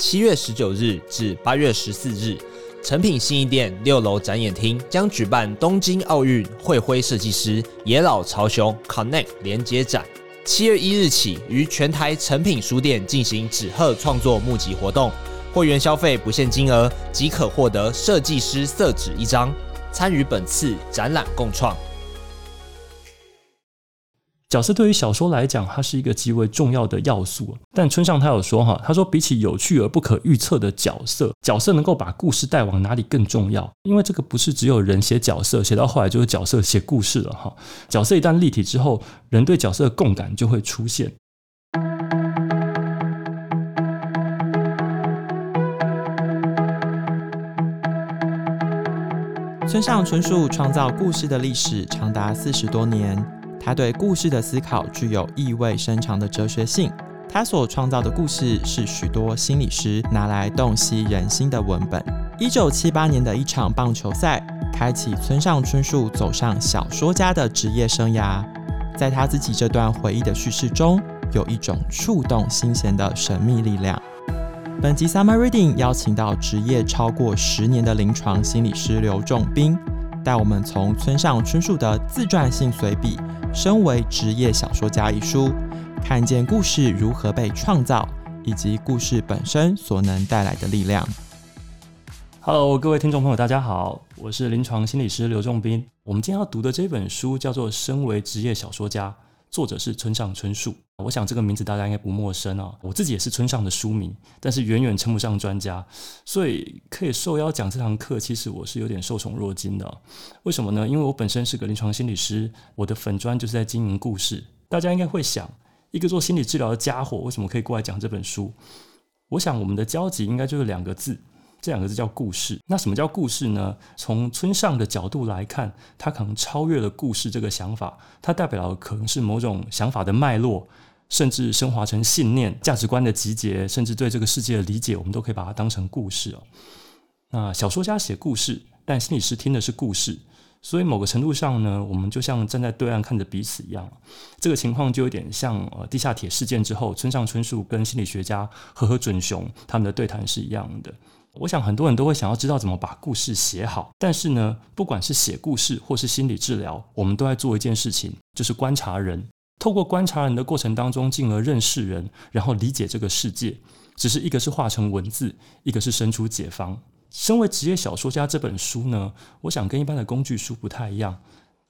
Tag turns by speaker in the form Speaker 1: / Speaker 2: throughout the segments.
Speaker 1: 七月十九日至八月十四日，诚品新义店六楼展演厅将举办东京奥运会徽设计师野老朝雄 Connect 连接展。七月一日起，于全台诚品书店进行纸鹤创作募集活动，会员消费不限金额即可获得设计师色纸一张，参与本次展览共创。
Speaker 2: 角色对于小说来讲，它是一个极为重要的要素。但村上他有说哈，他说比起有趣而不可预测的角色，角色能够把故事带往哪里更重要。因为这个不是只有人写角色，写到后来就是角色写故事了哈。角色一旦立体之后，人对角色的共感就会出现。
Speaker 3: 村上春树创造故事的历史长达四十多年。他对故事的思考具有意味深长的哲学性。他所创造的故事是许多心理师拿来洞悉人心的文本。一九七八年的一场棒球赛，开启村上春树走上小说家的职业生涯。在他自己这段回忆的叙事中，有一种触动心弦的神秘力量。本集 Summer Reading 邀请到职业超过十年的临床心理师刘仲彬，带我们从村上春树的自传性随笔。身为职业小说家一书，看见故事如何被创造，以及故事本身所能带来的力量。
Speaker 2: Hello，各位听众朋友，大家好，我是临床心理师刘仲斌。我们今天要读的这本书叫做《身为职业小说家》。作者是村上春树，我想这个名字大家应该不陌生啊。我自己也是村上的书迷，但是远远称不上专家，所以可以受邀讲这堂课，其实我是有点受宠若惊的。为什么呢？因为我本身是个临床心理师，我的粉专就是在经营故事。大家应该会想，一个做心理治疗的家伙，为什么可以过来讲这本书？我想我们的交集应该就是两个字。这两个字叫故事。那什么叫故事呢？从村上的角度来看，它可能超越了故事这个想法，它代表了可能是某种想法的脉络，甚至升华成信念、价值观的集结，甚至对这个世界的理解，我们都可以把它当成故事哦。那小说家写故事，但心理师听的是故事，所以某个程度上呢，我们就像站在对岸看着彼此一样。这个情况就有点像呃地下铁事件之后，村上春树跟心理学家和和准雄他们的对谈是一样的。我想很多人都会想要知道怎么把故事写好，但是呢，不管是写故事或是心理治疗，我们都在做一件事情，就是观察人。透过观察人的过程当中，进而认识人，然后理解这个世界。只是一个是化成文字，一个是生出解方。身为职业小说家这本书呢，我想跟一般的工具书不太一样。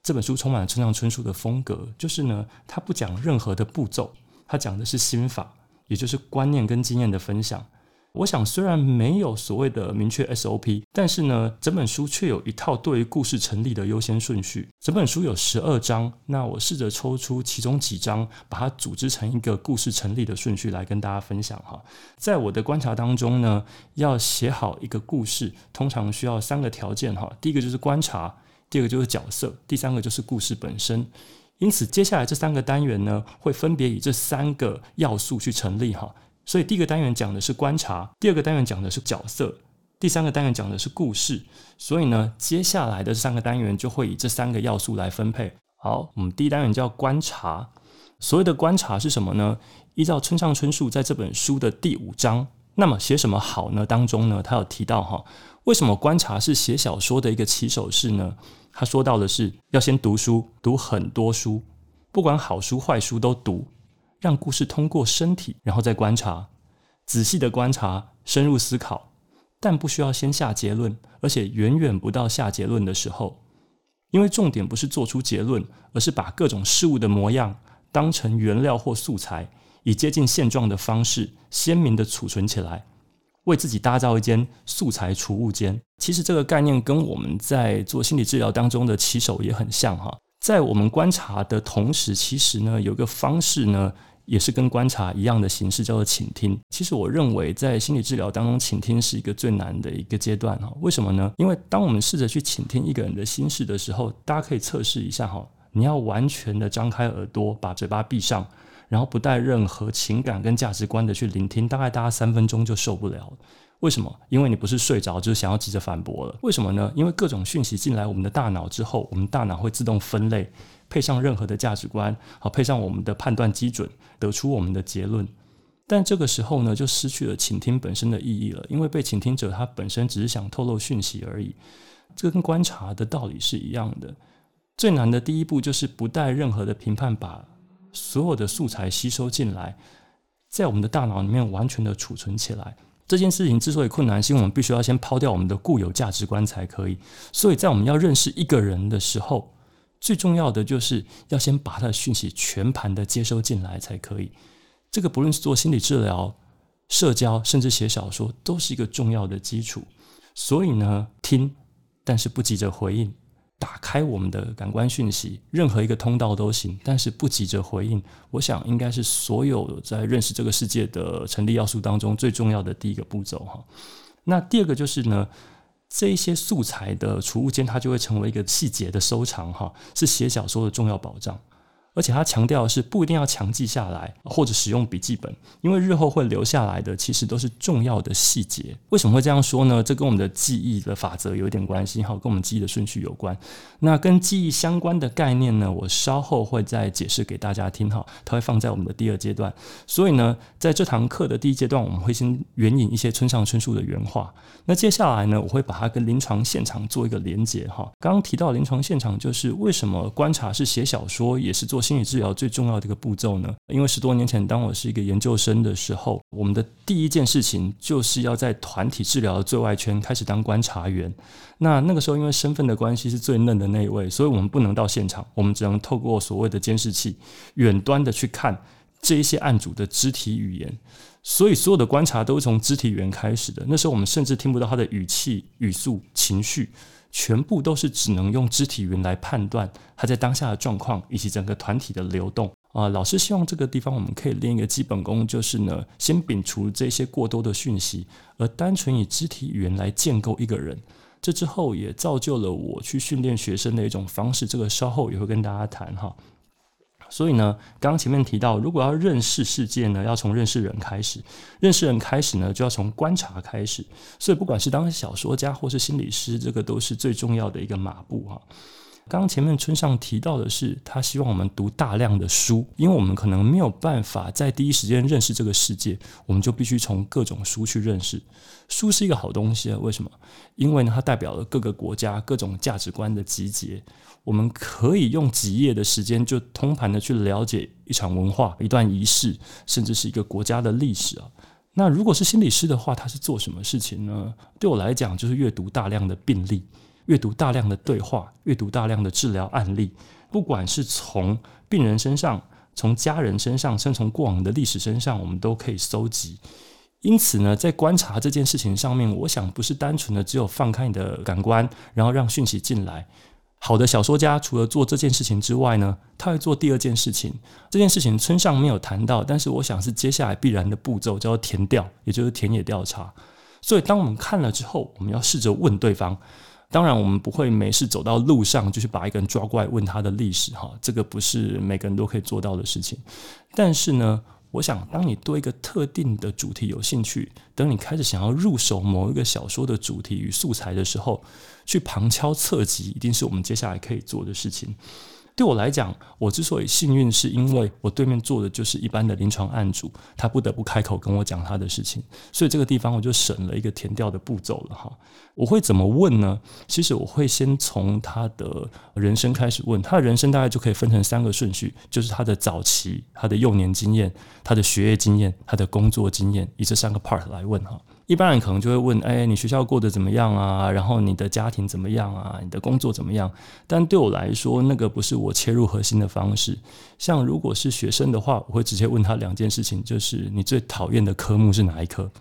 Speaker 2: 这本书充满了村上春树的风格，就是呢，他不讲任何的步骤，他讲的是心法，也就是观念跟经验的分享。我想，虽然没有所谓的明确 SOP，但是呢，整本书却有一套对于故事成立的优先顺序。整本书有十二章，那我试着抽出其中几章，把它组织成一个故事成立的顺序来跟大家分享哈。在我的观察当中呢，要写好一个故事，通常需要三个条件哈。第一个就是观察，第二个就是角色，第三个就是故事本身。因此，接下来这三个单元呢，会分别以这三个要素去成立哈。所以第一个单元讲的是观察，第二个单元讲的是角色，第三个单元讲的是故事。所以呢，接下来的三个单元就会以这三个要素来分配。好，我们第一单元叫观察。所谓的观察是什么呢？依照村上春树在这本书的第五章，那么写什么好呢？当中呢，他有提到哈，为什么观察是写小说的一个起手式呢？他说到的是要先读书，读很多书，不管好书坏书都读。让故事通过身体，然后再观察，仔细的观察，深入思考，但不需要先下结论，而且远远不到下结论的时候，因为重点不是做出结论，而是把各种事物的模样当成原料或素材，以接近现状的方式鲜明的储存起来，为自己打造一间素材储物间。其实这个概念跟我们在做心理治疗当中的起手也很像哈，在我们观察的同时，其实呢有个方式呢。也是跟观察一样的形式，叫做倾听。其实我认为，在心理治疗当中，倾听是一个最难的一个阶段哈。为什么呢？因为当我们试着去倾听一个人的心事的时候，大家可以测试一下哈。你要完全的张开耳朵，把嘴巴闭上，然后不带任何情感跟价值观的去聆听，大概大家三分钟就受不了。为什么？因为你不是睡着，就是想要急着反驳了。为什么呢？因为各种讯息进来我们的大脑之后，我们大脑会自动分类。配上任何的价值观，好，配上我们的判断基准，得出我们的结论。但这个时候呢，就失去了倾听本身的意义了，因为被倾听者他本身只是想透露讯息而已。这跟观察的道理是一样的。最难的第一步就是不带任何的评判，把所有的素材吸收进来，在我们的大脑里面完全的储存起来。这件事情之所以困难，是因为我们必须要先抛掉我们的固有价值观才可以。所以在我们要认识一个人的时候，最重要的就是要先把他的讯息全盘的接收进来才可以。这个不论是做心理治疗、社交，甚至写小说，都是一个重要的基础。所以呢，听，但是不急着回应，打开我们的感官讯息，任何一个通道都行，但是不急着回应。我想应该是所有在认识这个世界的成立要素当中最重要的第一个步骤哈。那第二个就是呢，这一些素材的储物间，它就会成为一个细节的收藏哈，是写小说的重要保障。而且他强调的是不一定要强记下来，或者使用笔记本，因为日后会留下来的其实都是重要的细节。为什么会这样说呢？这跟我们的记忆的法则有一点关系，哈，跟我们记忆的顺序有关。那跟记忆相关的概念呢，我稍后会再解释给大家听，哈，它会放在我们的第二阶段。所以呢，在这堂课的第一阶段，我们会先援引一些村上春树的原话。那接下来呢，我会把它跟临床现场做一个连接，哈。刚刚提到临床现场，就是为什么观察是写小说，也是做。心理治疗最重要的一个步骤呢，因为十多年前，当我是一个研究生的时候，我们的第一件事情就是要在团体治疗的最外圈开始当观察员。那那个时候，因为身份的关系是最嫩的那一位，所以我们不能到现场，我们只能透过所谓的监视器，远端的去看这一些案主的肢体语言。所以，所有的观察都是从肢体语言开始的。那时候，我们甚至听不到他的语气、语速、情绪。全部都是只能用肢体语言来判断他在当下的状况以及整个团体的流动啊。老师希望这个地方我们可以练一个基本功，就是呢，先摒除这些过多的讯息，而单纯以肢体语言来建构一个人。这之后也造就了我去训练学生的一种方式。这个稍后也会跟大家谈哈。所以呢，刚刚前面提到，如果要认识世界呢，要从认识人开始；认识人开始呢，就要从观察开始。所以，不管是当小说家或是心理师，这个都是最重要的一个马步哈。刚刚前面村上提到的是，他希望我们读大量的书，因为我们可能没有办法在第一时间认识这个世界，我们就必须从各种书去认识。书是一个好东西啊，为什么？因为呢，它代表了各个国家各种价值观的集结。我们可以用几页的时间就通盘的去了解一场文化、一段仪式，甚至是一个国家的历史啊。那如果是心理师的话，他是做什么事情呢？对我来讲，就是阅读大量的病例。阅读大量的对话，阅读大量的治疗案例，不管是从病人身上、从家人身上，甚至从过往的历史身上，我们都可以搜集。因此呢，在观察这件事情上面，我想不是单纯的只有放开你的感官，然后让讯息进来。好的小说家除了做这件事情之外呢，他会做第二件事情。这件事情村上没有谈到，但是我想是接下来必然的步骤，叫做田调，也就是田野调查。所以当我们看了之后，我们要试着问对方。当然，我们不会没事走到路上就去把一个人抓过来问他的历史，哈，这个不是每个人都可以做到的事情。但是呢，我想，当你对一个特定的主题有兴趣，等你开始想要入手某一个小说的主题与素材的时候，去旁敲侧击，一定是我们接下来可以做的事情。对我来讲，我之所以幸运，是因为我对面坐的就是一般的临床案主，他不得不开口跟我讲他的事情，所以这个地方我就省了一个填调的步骤了哈。我会怎么问呢？其实我会先从他的人生开始问，他的人生大概就可以分成三个顺序，就是他的早期、他的幼年经验、他的学业经验、他的工作经验，以这三个 part 来问哈。一般人可能就会问：哎，你学校过得怎么样啊？然后你的家庭怎么样啊？你的工作怎么样？但对我来说，那个不是我切入核心的方式。像如果是学生的话，我会直接问他两件事情，就是你最讨厌的科目是哪一科？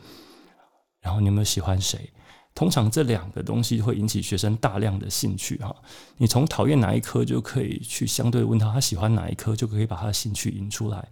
Speaker 2: 然后你有没有喜欢谁？通常这两个东西会引起学生大量的兴趣哈。你从讨厌哪一科就可以去相对问他，他喜欢哪一科，就可以把他的兴趣引出来。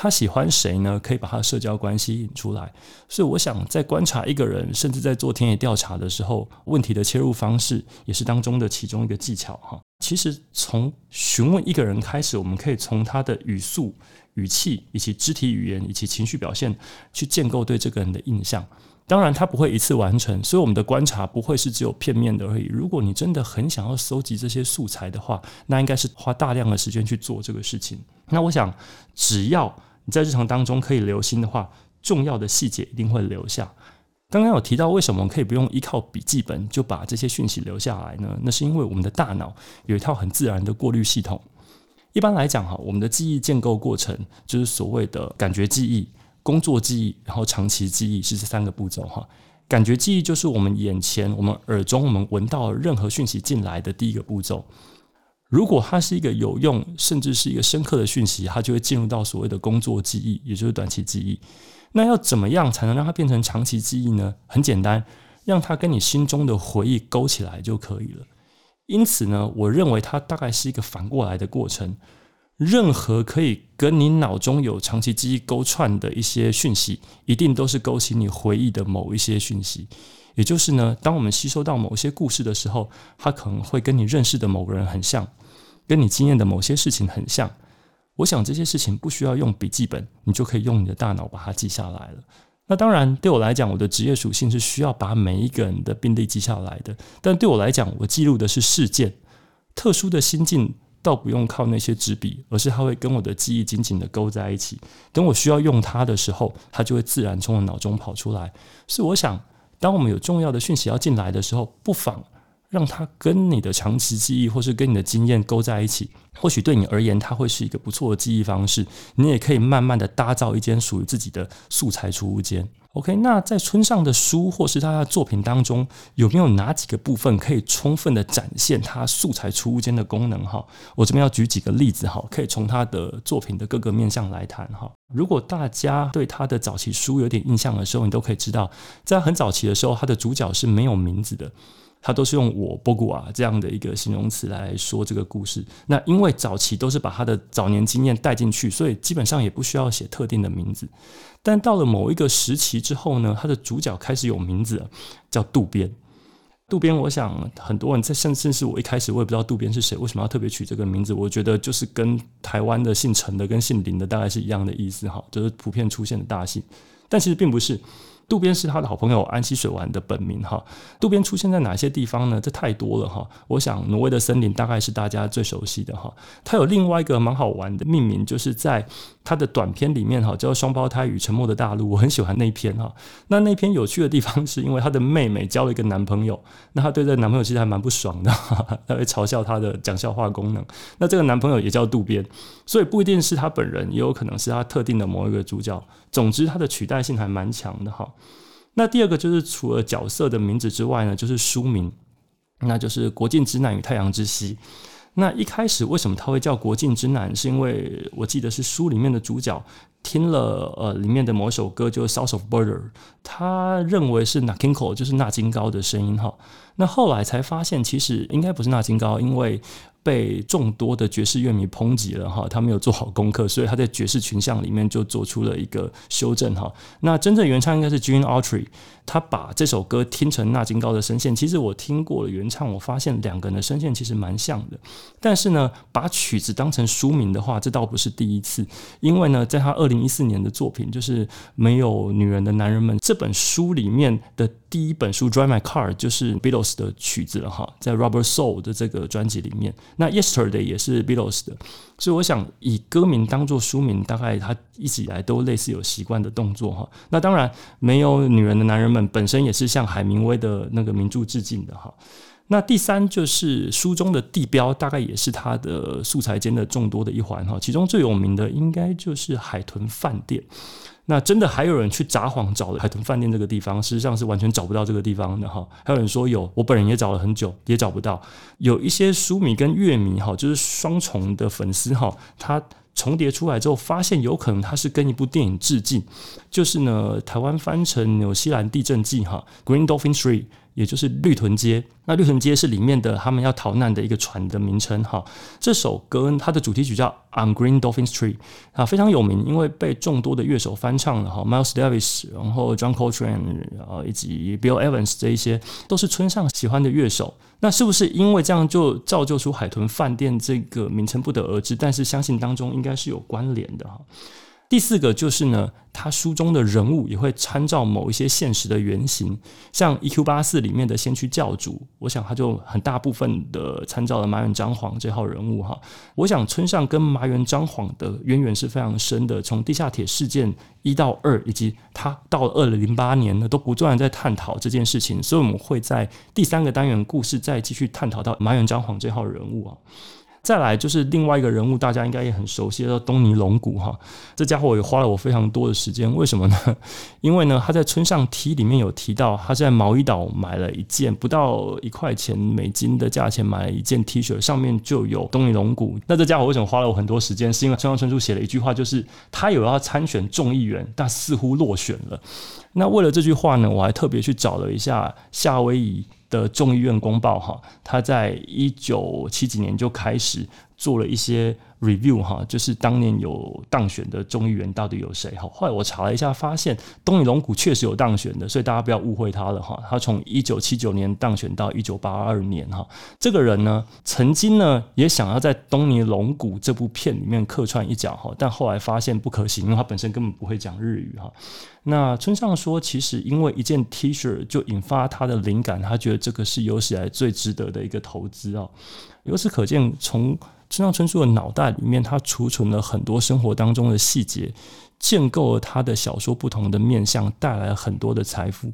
Speaker 2: 他喜欢谁呢？可以把他的社交关系引出来。所以，我想在观察一个人，甚至在做田野调查的时候，问题的切入方式也是当中的其中一个技巧哈。其实，从询问一个人开始，我们可以从他的语速、语气以及肢体语言以及情绪表现，去建构对这个人的印象。当然，他不会一次完成，所以我们的观察不会是只有片面的而已。如果你真的很想要搜集这些素材的话，那应该是花大量的时间去做这个事情。那我想，只要在日常当中可以留心的话，重要的细节一定会留下。刚刚有提到为什么可以不用依靠笔记本就把这些讯息留下来呢？那是因为我们的大脑有一套很自然的过滤系统。一般来讲哈，我们的记忆建构过程就是所谓的感觉记忆、工作记忆，然后长期记忆是这三个步骤哈。感觉记忆就是我们眼前、我们耳中、我们闻到任何讯息进来的第一个步骤。如果它是一个有用，甚至是一个深刻的讯息，它就会进入到所谓的工作记忆，也就是短期记忆。那要怎么样才能让它变成长期记忆呢？很简单，让它跟你心中的回忆勾起来就可以了。因此呢，我认为它大概是一个反过来的过程。任何可以跟你脑中有长期记忆勾串的一些讯息，一定都是勾起你回忆的某一些讯息。也就是呢，当我们吸收到某些故事的时候，它可能会跟你认识的某个人很像，跟你经验的某些事情很像。我想这些事情不需要用笔记本，你就可以用你的大脑把它记下来了。那当然，对我来讲，我的职业属性是需要把每一个人的病历记下来的。但对我来讲，我记录的是事件，特殊的心境倒不用靠那些纸笔，而是它会跟我的记忆紧紧的勾在一起。等我需要用它的时候，它就会自然从我脑中跑出来。所以我想，当我们有重要的讯息要进来的时候，不妨。让它跟你的长期记忆，或是跟你的经验勾在一起，或许对你而言，它会是一个不错的记忆方式。你也可以慢慢的打造一间属于自己的素材储物间。OK，那在村上的书或是他的作品当中，有没有哪几个部分可以充分的展现他素材储物间的功能？哈，我这边要举几个例子哈，可以从他的作品的各个面向来谈哈。如果大家对他的早期书有点印象的时候，你都可以知道，在很早期的时候，他的主角是没有名字的。他都是用我波古啊这样的一个形容词来说这个故事。那因为早期都是把他的早年经验带进去，所以基本上也不需要写特定的名字。但到了某一个时期之后呢，他的主角开始有名字了，叫渡边。渡边，我想很多人在甚甚至我一开始我也不知道渡边是谁，为什么要特别取这个名字？我觉得就是跟台湾的姓陈的跟姓林的大概是一样的意思哈，就是普遍出现的大姓。但其实并不是。渡边是他的好朋友安西水丸的本名哈。渡边出现在哪些地方呢？这太多了哈。我想挪威的森林大概是大家最熟悉的哈。他有另外一个蛮好玩的命名，就是在他的短篇里面哈，叫《双胞胎与沉默的大陆》，我很喜欢那一篇哈。那那篇有趣的地方是因为他的妹妹交了一个男朋友，那他对这个男朋友其实还蛮不爽的，他会嘲笑他的讲笑话功能。那这个男朋友也叫渡边，所以不一定是他本人，也有可能是他特定的某一个主角。总之，他的取代性还蛮强的哈。那第二个就是除了角色的名字之外呢，就是书名，那就是《国境之南与太阳之西》。那一开始为什么他会叫《国境之南》？是因为我记得是书里面的主角听了呃里面的某首歌，就是《South of Border》，他认为是 Nakinko，就是纳金高的声音哈。那后来才发现，其实应该不是纳金高，因为。被众多的爵士乐迷抨击了哈，他没有做好功课，所以他在爵士群像里面就做出了一个修正哈。那真正原唱应该是 Gene Autry，他把这首歌听成纳金高的声线。其实我听过了原唱，我发现两个人的声线其实蛮像的。但是呢，把曲子当成书名的话，这倒不是第一次。因为呢，在他二零一四年的作品就是《没有女人的男人们》这本书里面的第一本书《Drive My Car》就是 Beatles 的曲子了哈，在 Rubber Soul 的这个专辑里面。那 Yesterday 也是 Beatles 的，所以我想以歌名当做书名，大概他一直以来都类似有习惯的动作哈。那当然，没有女人的男人们本身也是向海明威的那个名著致敬的哈。那第三就是书中的地标，大概也是他的素材间的众多的一环哈。其中最有名的应该就是海豚饭店。那真的还有人去札幌找海豚饭店这个地方，实际上是完全找不到这个地方的哈。还有人说有，我本人也找了很久，也找不到。有一些书迷跟乐迷哈，就是双重的粉丝哈，他重叠出来之后，发现有可能它是跟一部电影致敬，就是呢，台湾翻成《纽西兰地震记》哈，《Green Dolphin Three》。也就是绿豚街，那绿豚街是里面的他们要逃难的一个船的名称哈。这首歌它的主题曲叫《On Green Dolphin Street》啊，非常有名，因为被众多的乐手翻唱了哈，Miles Davis，然后 John Coltrane 啊，以及 Bill Evans 这一些都是村上喜欢的乐手。那是不是因为这样就造就出海豚饭店这个名称不得而知？但是相信当中应该是有关联的哈。第四个就是呢，他书中的人物也会参照某一些现实的原型，像 EQ 八四里面的先驱教主，我想他就很大部分的参照了麻原彰晃这号人物哈。我想村上跟麻原彰晃的渊源是非常深的，从地下铁事件一到二，以及他到二零零八年呢，都不断在探讨这件事情，所以我们会在第三个单元故事再继续探讨到麻原彰晃这号人物啊。再来就是另外一个人物，大家应该也很熟悉，叫东尼龙骨哈。这家伙也花了我非常多的时间，为什么呢？因为呢，他在村上 T 里面有提到，他在毛衣岛买了一件不到一块钱美金的价钱买了一件 T 恤，上面就有东尼龙骨。那这家伙为什么花了我很多时间？是因为村上春树写了一句话，就是他有要参选众议员，但似乎落选了。那为了这句话呢，我还特别去找了一下夏威夷的众议院公报哈，他在一九七几年就开始做了一些 review 哈，就是当年有当选的众议员到底有谁哈？后来我查了一下，发现东尼龙骨确实有当选的，所以大家不要误会他了哈。他从一九七九年当选到一九八二年哈，这个人呢，曾经呢也想要在东尼龙骨这部片里面客串一角哈，但后来发现不可行，因为他本身根本不会讲日语哈。那村上说，其实因为一件 T 恤就引发他的灵感，他觉得这个是有史以来最值得的一个投资哦。由此可见，从村上春树的脑袋里面，他储存了很多生活当中的细节，建构了他的小说不同的面向，带来了很多的财富。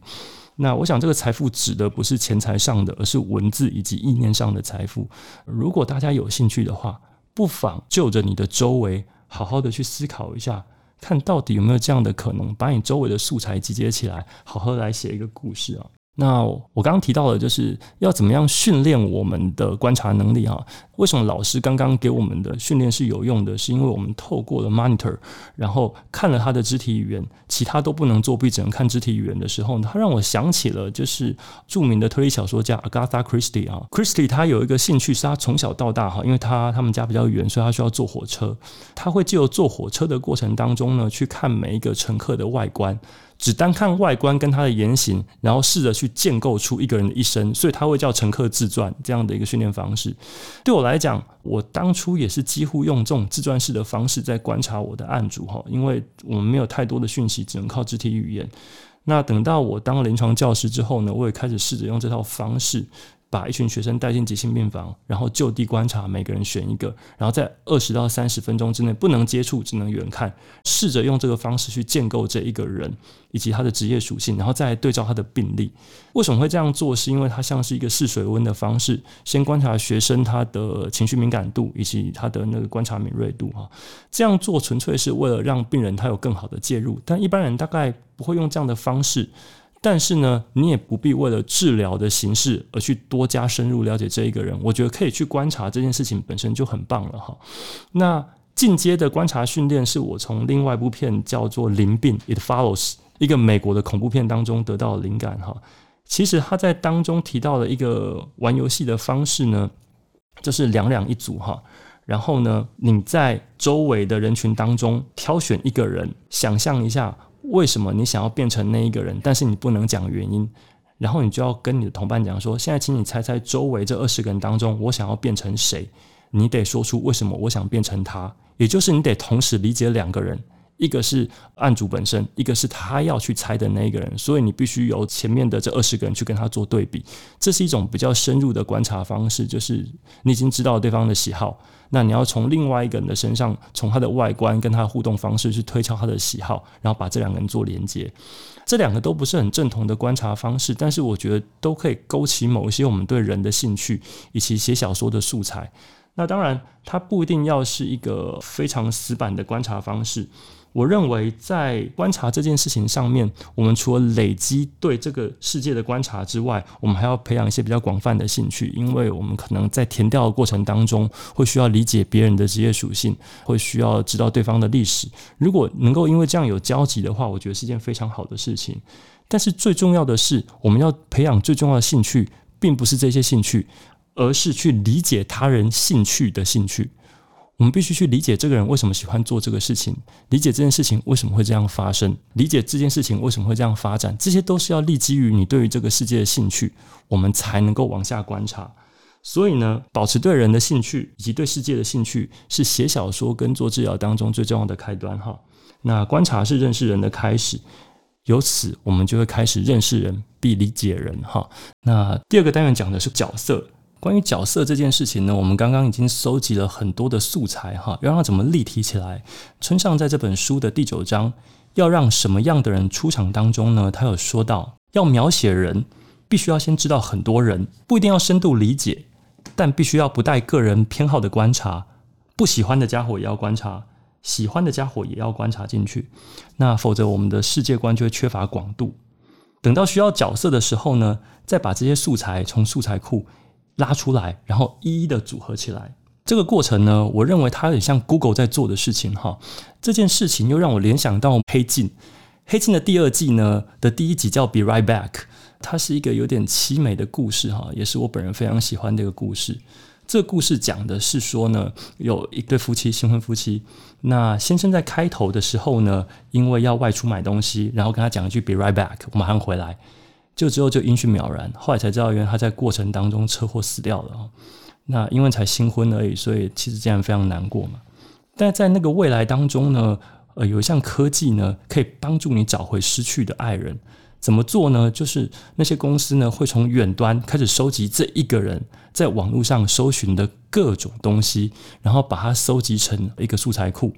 Speaker 2: 那我想，这个财富指的不是钱财上的，而是文字以及意念上的财富。如果大家有兴趣的话，不妨就着你的周围，好好的去思考一下，看到底有没有这样的可能，把你周围的素材集结起来，好好来写一个故事啊。那我刚刚提到的，就是要怎么样训练我们的观察能力哈？为什么老师刚刚给我们的训练是有用的？是因为我们透过了 monitor，然后看了他的肢体语言，其他都不能作弊，只能看肢体语言的时候，他让我想起了就是著名的推理小说家 Agatha Christie 啊。Christie 他有一个兴趣是他从小到大哈，因为他他们家比较远，所以他需要坐火车。他会借由坐火车的过程当中呢，去看每一个乘客的外观。只单看外观跟他的言行，然后试着去建构出一个人的一生，所以他会叫乘客自传这样的一个训练方式。对我来讲，我当初也是几乎用这种自传式的方式在观察我的案主哈，因为我们没有太多的讯息，只能靠肢体语言。那等到我当临床教师之后呢，我也开始试着用这套方式。把一群学生带进急性病房，然后就地观察，每个人选一个，然后在二十到三十分钟之内不能接触，只能远看，试着用这个方式去建构这一个人以及他的职业属性，然后再对照他的病历。为什么会这样做？是因为它像是一个试水温的方式，先观察学生他的情绪敏感度以及他的那个观察敏锐度哈。这样做纯粹是为了让病人他有更好的介入，但一般人大概不会用这样的方式。但是呢，你也不必为了治疗的形式而去多加深入了解这一个人。我觉得可以去观察这件事情本身就很棒了哈。那进阶的观察训练是我从另外一部片叫做《灵病》（It Follows） 一个美国的恐怖片当中得到灵感哈。其实他在当中提到了一个玩游戏的方式呢，就是两两一组哈。然后呢，你在周围的人群当中挑选一个人，想象一下。为什么你想要变成那一个人？但是你不能讲原因，然后你就要跟你的同伴讲说：现在请你猜猜周围这二十个人当中，我想要变成谁？你得说出为什么我想变成他，也就是你得同时理解两个人。一个是案主本身，一个是他要去猜的那一个人，所以你必须由前面的这二十个人去跟他做对比。这是一种比较深入的观察方式，就是你已经知道对方的喜好，那你要从另外一个人的身上，从他的外观跟他的互动方式去推敲他的喜好，然后把这两个人做连接。这两个都不是很正统的观察方式，但是我觉得都可以勾起某一些我们对人的兴趣，以及写小说的素材。那当然，它不一定要是一个非常死板的观察方式。我认为，在观察这件事情上面，我们除了累积对这个世界的观察之外，我们还要培养一些比较广泛的兴趣，因为我们可能在填调的过程当中，会需要理解别人的职业属性，会需要知道对方的历史。如果能够因为这样有交集的话，我觉得是一件非常好的事情。但是最重要的是，我们要培养最重要的兴趣，并不是这些兴趣，而是去理解他人兴趣的兴趣。我们必须去理解这个人为什么喜欢做这个事情，理解这件事情为什么会这样发生，理解这件事情为什么会这样发展，这些都是要立基于你对于这个世界的兴趣，我们才能够往下观察。所以呢，保持对人的兴趣以及对世界的兴趣，是写小说跟做治疗当中最重要的开端哈。那观察是认识人的开始，由此我们就会开始认识人，并理解人。哈，那第二个单元讲的是角色。关于角色这件事情呢，我们刚刚已经收集了很多的素材，哈，要让它怎么立体起来。村上在这本书的第九章，要让什么样的人出场当中呢？他有说到，要描写人，必须要先知道很多人，不一定要深度理解，但必须要不带个人偏好的观察，不喜欢的家伙也要观察，喜欢的家伙也要观察进去。那否则我们的世界观就会缺乏广度。等到需要角色的时候呢，再把这些素材从素材库拉出来，然后一一的组合起来。这个过程呢，我认为它很像 Google 在做的事情哈。这件事情又让我联想到《黑镜》。《黑镜》的第二季呢的第一集叫《Be Right Back》，它是一个有点凄美的故事哈，也是我本人非常喜欢的一个故事。这故事讲的是说呢，有一对夫妻，新婚夫妻。那先生在开头的时候呢，因为要外出买东西，然后跟他讲一句 “Be right back”，我马上回来。就之后就音讯渺然，后来才知道，原来他在过程当中车祸死掉了。那因为才新婚而已，所以其实这样非常难过嘛。但在那个未来当中呢，呃，有一项科技呢，可以帮助你找回失去的爱人。怎么做呢？就是那些公司呢，会从远端开始收集这一个人在网络上搜寻的各种东西，然后把它收集成一个素材库。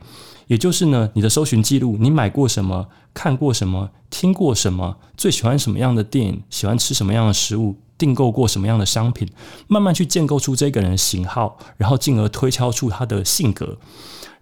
Speaker 2: 也就是呢，你的搜寻记录，你买过什么，看过什么，听过什么，最喜欢什么样的电影，喜欢吃什么样的食物，订购过什么样的商品，慢慢去建构出这个人的型号，然后进而推敲出他的性格，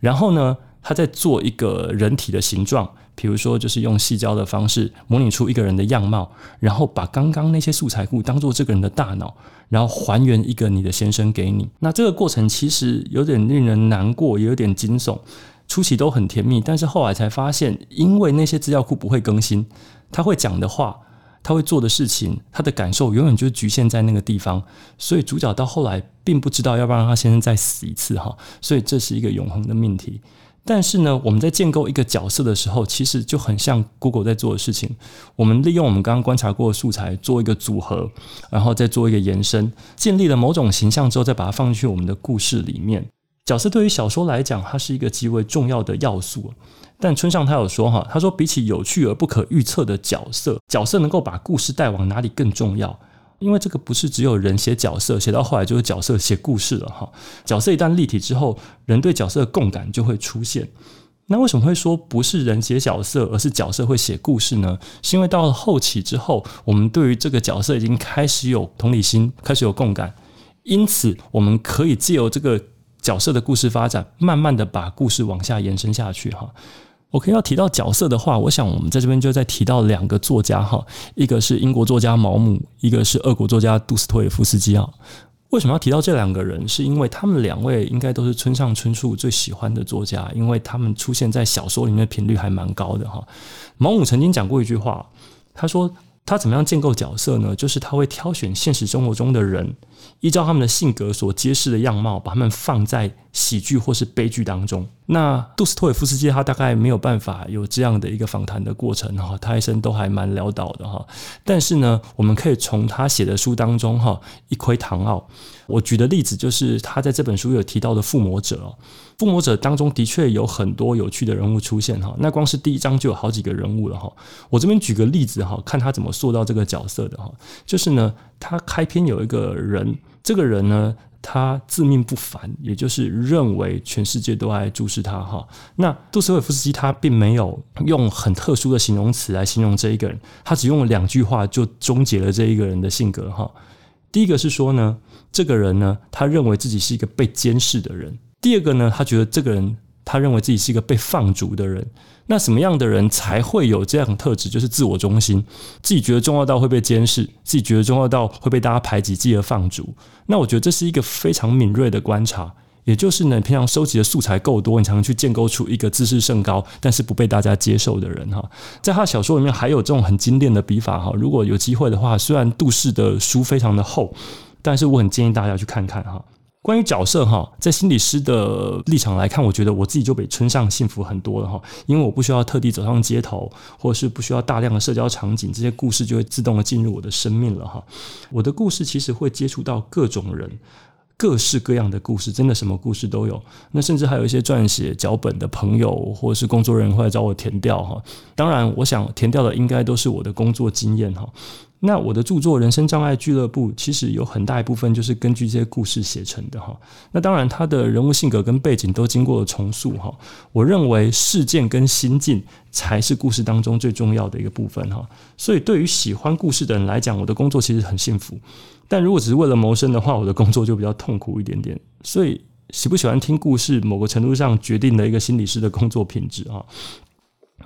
Speaker 2: 然后呢，他再做一个人体的形状。比如说，就是用细胶的方式模拟出一个人的样貌，然后把刚刚那些素材库当做这个人的大脑，然后还原一个你的先生给你。那这个过程其实有点令人难过，也有点惊悚。初期都很甜蜜，但是后来才发现，因为那些资料库不会更新，他会讲的话，他会做的事情，他的感受永远就局限在那个地方。所以主角到后来并不知道要不要让他先生再死一次哈。所以这是一个永恒的命题。但是呢，我们在建构一个角色的时候，其实就很像 Google 在做的事情。我们利用我们刚刚观察过的素材做一个组合，然后再做一个延伸，建立了某种形象之后，再把它放进去我们的故事里面。角色对于小说来讲，它是一个极为重要的要素。但村上他有说哈，他说比起有趣而不可预测的角色，角色能够把故事带往哪里更重要。因为这个不是只有人写角色，写到后来就是角色写故事了哈。角色一旦立体之后，人对角色的共感就会出现。那为什么会说不是人写角色，而是角色会写故事呢？是因为到了后期之后，我们对于这个角色已经开始有同理心，开始有共感，因此我们可以借由这个角色的故事发展，慢慢的把故事往下延伸下去哈。OK，要提到角色的话，我想我们在这边就再提到两个作家哈，一个是英国作家毛姆，一个是俄国作家杜斯托也夫斯基啊。为什么要提到这两个人？是因为他们两位应该都是村上春树最喜欢的作家，因为他们出现在小说里面的频率还蛮高的哈。毛姆曾经讲过一句话，他说他怎么样建构角色呢？就是他会挑选现实生活中的人，依照他们的性格所揭示的样貌，把他们放在喜剧或是悲剧当中。那杜斯托也夫斯基他大概没有办法有这样的一个访谈的过程哈，他一生都还蛮潦倒的哈。但是呢，我们可以从他写的书当中哈一窥堂奥。我举的例子就是他在这本书有提到的附魔者哦，附魔者当中的确有很多有趣的人物出现哈。那光是第一章就有好几个人物了哈。我这边举个例子哈，看他怎么塑造这个角色的哈。就是呢，他开篇有一个人，这个人呢。他自命不凡，也就是认为全世界都爱注视他哈。那杜斯维夫斯基他并没有用很特殊的形容词来形容这一个人，他只用了两句话就终结了这一个人的性格哈。第一个是说呢，这个人呢，他认为自己是一个被监视的人；第二个呢，他觉得这个人。他认为自己是一个被放逐的人，那什么样的人才会有这样的特质？就是自我中心，自己觉得重要到会被监视，自己觉得重要到会被大家排挤，继而放逐。那我觉得这是一个非常敏锐的观察，也就是呢，平常收集的素材够多，你才能去建构出一个自视甚高，但是不被大家接受的人哈。在他小说里面还有这种很精炼的笔法哈。如果有机会的话，虽然杜氏的书非常的厚，但是我很建议大家去看看哈。关于角色哈，在心理师的立场来看，我觉得我自己就比村上幸福很多了哈，因为我不需要特地走上街头，或者是不需要大量的社交场景，这些故事就会自动的进入我的生命了哈。我的故事其实会接触到各种人，各式各样的故事，真的什么故事都有。那甚至还有一些撰写脚本的朋友或者是工作人员会来找我填调哈。当然，我想填调的应该都是我的工作经验哈。那我的著作《人生障碍俱乐部》其实有很大一部分就是根据这些故事写成的哈。那当然，他的人物性格跟背景都经过了重塑哈。我认为事件跟心境才是故事当中最重要的一个部分哈。所以，对于喜欢故事的人来讲，我的工作其实很幸福。但如果只是为了谋生的话，我的工作就比较痛苦一点点。所以，喜不喜欢听故事，某个程度上决定了一个心理师的工作品质啊。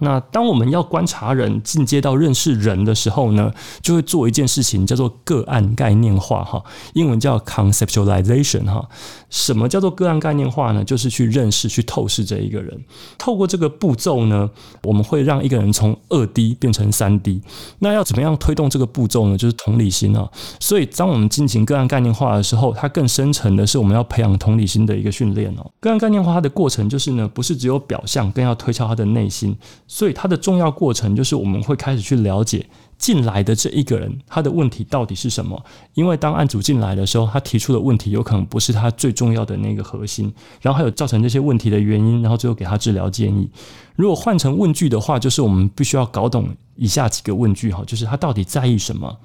Speaker 2: 那当我们要观察人进阶到认识人的时候呢，就会做一件事情，叫做个案概念化哈，英文叫 conceptualization 哈。什么叫做个案概念化呢？就是去认识、去透视这一个人。透过这个步骤呢，我们会让一个人从二 D 变成三 D。那要怎么样推动这个步骤呢？就是同理心啊。所以当我们进行个案概念化的时候，它更深层的是我们要培养同理心的一个训练哦。个案概念化它的过程就是呢，不是只有表象，更要推敲他的内心。所以它的重要过程就是我们会开始去了解进来的这一个人，他的问题到底是什么？因为当案主进来的时候，他提出的问题有可能不是他最重要的那个核心，然后还有造成这些问题的原因，然后最后给他治疗建议。如果换成问句的话，就是我们必须要搞懂以下几个问句哈，就是他到底在意什么？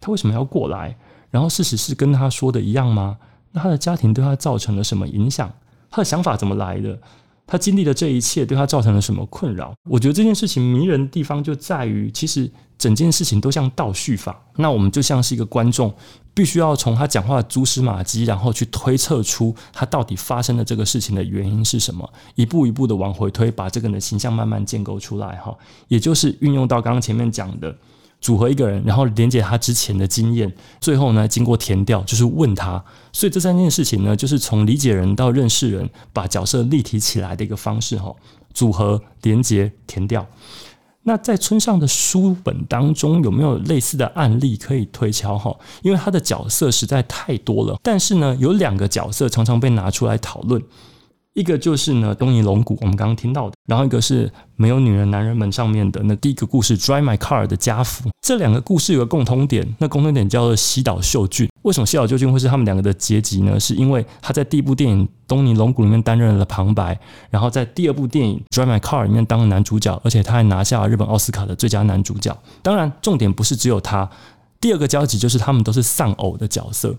Speaker 2: 他为什么要过来？然后事实是跟他说的一样吗？那他的家庭对他造成了什么影响？他的想法怎么来的？他经历的这一切对他造成了什么困扰？我觉得这件事情迷人的地方就在于，其实整件事情都像倒叙法。那我们就像是一个观众，必须要从他讲话的蛛丝马迹，然后去推测出他到底发生的这个事情的原因是什么，一步一步的往回推，把这个人的形象慢慢建构出来。哈，也就是运用到刚刚前面讲的。组合一个人，然后连接他之前的经验，最后呢，经过填掉，就是问他。所以这三件事情呢，就是从理解人到认识人，把角色立体起来的一个方式哈。组合、连接、填掉。那在村上的书本当中，有没有类似的案例可以推敲哈？因为他的角色实在太多了，但是呢，有两个角色常常被拿出来讨论。一个就是呢，东尼龙骨，我们刚刚听到的，然后一个是没有女人男人们上面的那第一个故事，Drive My Car 的家福，这两个故事有个共通点，那共通点叫做西岛秀俊。为什么西岛秀俊会是他们两个的结集呢？是因为他在第一部电影《东尼龙骨》里面担任了旁白，然后在第二部电影《Drive My Car》里面当了男主角，而且他还拿下了日本奥斯卡的最佳男主角。当然，重点不是只有他，第二个交集就是他们都是丧偶的角色。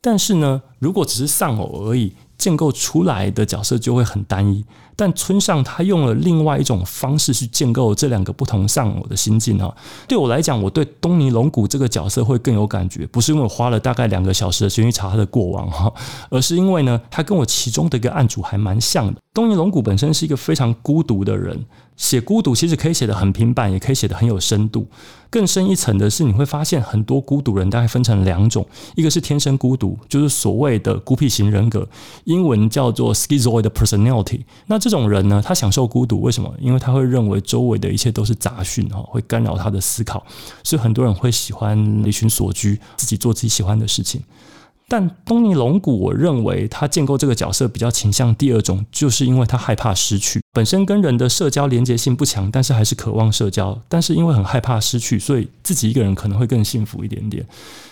Speaker 2: 但是呢，如果只是丧偶而已。建构出来的角色就会很单一，但村上他用了另外一种方式去建构这两个不同丧偶的心境哈。对我来讲，我对东尼龙骨这个角色会更有感觉，不是因为我花了大概两个小时的时间去查他的过往哈，而是因为呢，他跟我其中的一个案主还蛮像的。东尼龙骨本身是一个非常孤独的人。写孤独其实可以写得很平板，也可以写得很有深度。更深一层的是，你会发现很多孤独人大概分成两种：一个是天生孤独，就是所谓的孤僻型人格，英文叫做 schizoid personality。那这这种人呢，他享受孤独，为什么？因为他会认为周围的一切都是杂讯哈，会干扰他的思考，所以很多人会喜欢离群索居，自己做自己喜欢的事情。但东尼龙骨，我认为他建构这个角色比较倾向第二种，就是因为他害怕失去，本身跟人的社交连结性不强，但是还是渴望社交，但是因为很害怕失去，所以自己一个人可能会更幸福一点点。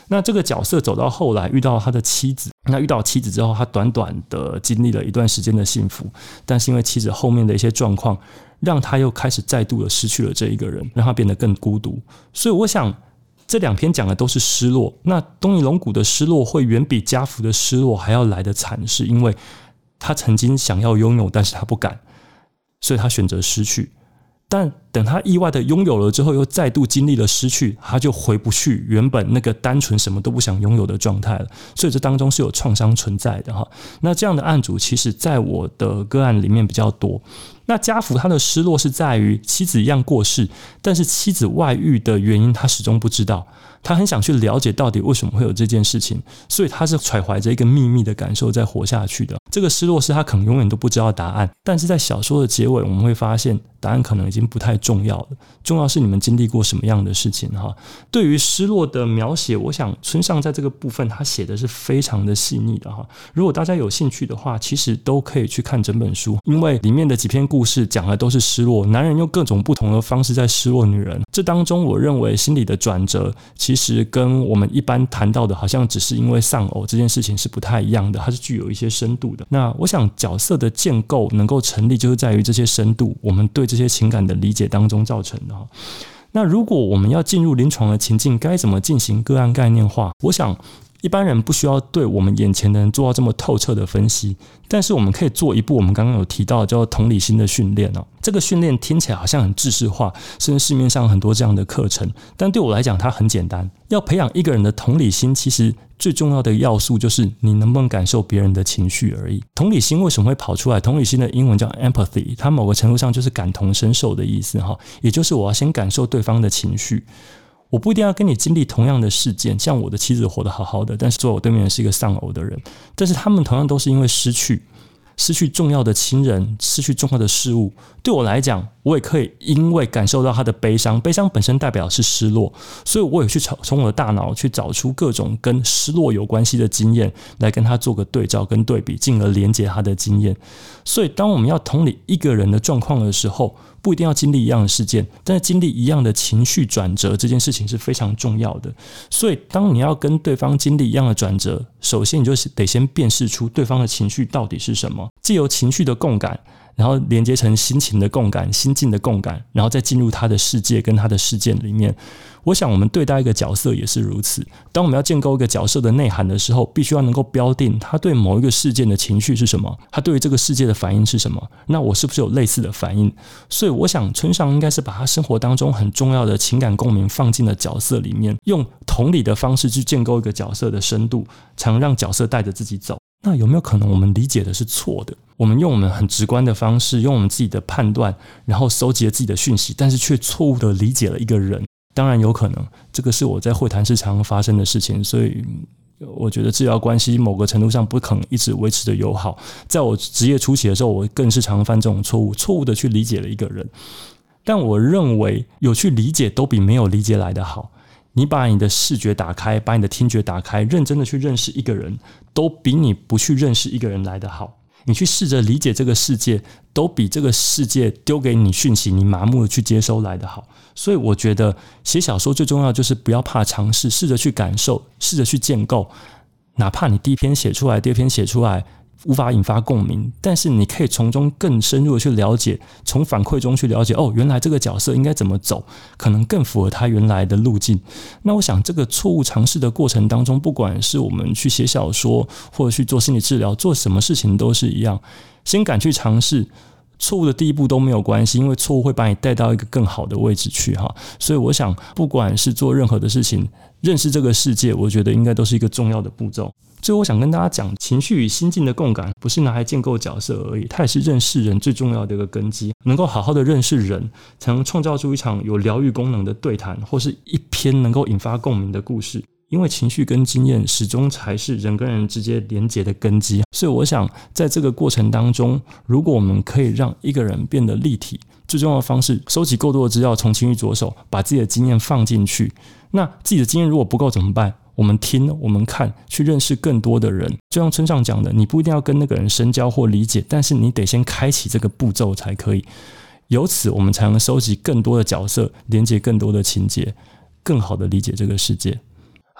Speaker 2: 那这个角色走到后来遇到他的妻子，那遇到妻子之后，他短短的经历了一段时间的幸福，但是因为妻子后面的一些状况，让他又开始再度的失去了这一个人，让他变得更孤独。所以我想。这两篇讲的都是失落，那东尼龙骨的失落会远比家福的失落还要来得惨，是因为他曾经想要拥有，但是他不敢，所以他选择失去。但等他意外的拥有了之后，又再度经历了失去，他就回不去原本那个单纯什么都不想拥有的状态了。所以这当中是有创伤存在的哈。那这样的案主，其实在我的个案里面比较多。那家父他的失落是在于妻子一样过世，但是妻子外遇的原因他始终不知道。他很想去了解到底为什么会有这件事情，所以他是揣怀着一个秘密的感受在活下去的。这个失落是他可能永远都不知道答案，但是在小说的结尾，我们会发现答案可能已经不太重要了。重要是你们经历过什么样的事情哈。对于失落的描写，我想村上在这个部分他写的是非常的细腻的哈。如果大家有兴趣的话，其实都可以去看整本书，因为里面的几篇故事讲的都是失落，男人用各种不同的方式在失落女人。这当中，我认为心理的转折。其实跟我们一般谈到的，好像只是因为丧偶这件事情是不太一样的，它是具有一些深度的。那我想角色的建构能够成立，就是在于这些深度，我们对这些情感的理解当中造成的。哈那如果我们要进入临床的情境，该怎么进行个案概念化？我想。一般人不需要对我们眼前的人做到这么透彻的分析，但是我们可以做一步我们刚刚有提到叫同理心的训练哦。这个训练听起来好像很知识化，甚至市面上很多这样的课程，但对我来讲它很简单。要培养一个人的同理心，其实最重要的要素就是你能不能感受别人的情绪而已。同理心为什么会跑出来？同理心的英文叫 empathy，它某个程度上就是感同身受的意思哈，也就是我要先感受对方的情绪。我不一定要跟你经历同样的事件，像我的妻子活得好好的，但是坐我对面的是一个丧偶的人，但是他们同样都是因为失去。失去重要的亲人，失去重要的事物，对我来讲，我也可以因为感受到他的悲伤，悲伤本身代表是失落，所以我也去从从我的大脑去找出各种跟失落有关系的经验，来跟他做个对照跟对比，进而连接他的经验。所以，当我们要同理一个人的状况的时候，不一定要经历一样的事件，但是经历一样的情绪转折，这件事情是非常重要的。所以，当你要跟对方经历一样的转折，首先你就得先辨识出对方的情绪到底是什么。借由情绪的共感，然后连接成心情的共感、心境的共感，然后再进入他的世界跟他的事件里面。我想，我们对待一个角色也是如此。当我们要建构一个角色的内涵的时候，必须要能够标定他对某一个事件的情绪是什么，他对于这个世界的反应是什么。那我是不是有类似的反应？所以，我想村上应该是把他生活当中很重要的情感共鸣放进了角色里面，用同理的方式去建构一个角色的深度，才能让角色带着自己走。那有没有可能我们理解的是错的？我们用我们很直观的方式，用我们自己的判断，然后收集了自己的讯息，但是却错误的理解了一个人。当然有可能，这个是我在会谈时常发生的事情。所以我觉得治疗关系某个程度上不可能一直维持的友好。在我职业初期的时候，我更是常犯这种错误，错误的去理解了一个人。但我认为有去理解都比没有理解来得好。你把你的视觉打开，把你的听觉打开，认真的去认识一个人，都比你不去认识一个人来得好。你去试着理解这个世界，都比这个世界丢给你讯息，你麻木的去接收来得好。所以我觉得写小说最重要就是不要怕尝试，试着去感受，试着去建构，哪怕你第一篇写出来，第二篇写出来。无法引发共鸣，但是你可以从中更深入的去了解，从反馈中去了解，哦，原来这个角色应该怎么走，可能更符合他原来的路径。那我想，这个错误尝试的过程当中，不管是我们去写小说，或者去做心理治疗，做什么事情都是一样，先敢去尝试。错误的第一步都没有关系，因为错误会把你带到一个更好的位置去哈。所以我想，不管是做任何的事情，认识这个世界，我觉得应该都是一个重要的步骤。最后，我想跟大家讲，情绪与心境的共感，不是拿来建构角色而已，它也是认识人最重要的一个根基。能够好好的认识人，才能创造出一场有疗愈功能的对谈，或是一篇能够引发共鸣的故事。因为情绪跟经验始终才是人跟人之间连接的根基，所以我想在这个过程当中，如果我们可以让一个人变得立体，最重要的方式，收集够多的资料，从情绪着手，把自己的经验放进去。那自己的经验如果不够怎么办？我们听，我们看，去认识更多的人。就像村上讲的，你不一定要跟那个人深交或理解，但是你得先开启这个步骤才可以。由此，我们才能收集更多的角色，连接更多的情节，更好的理解这个世界。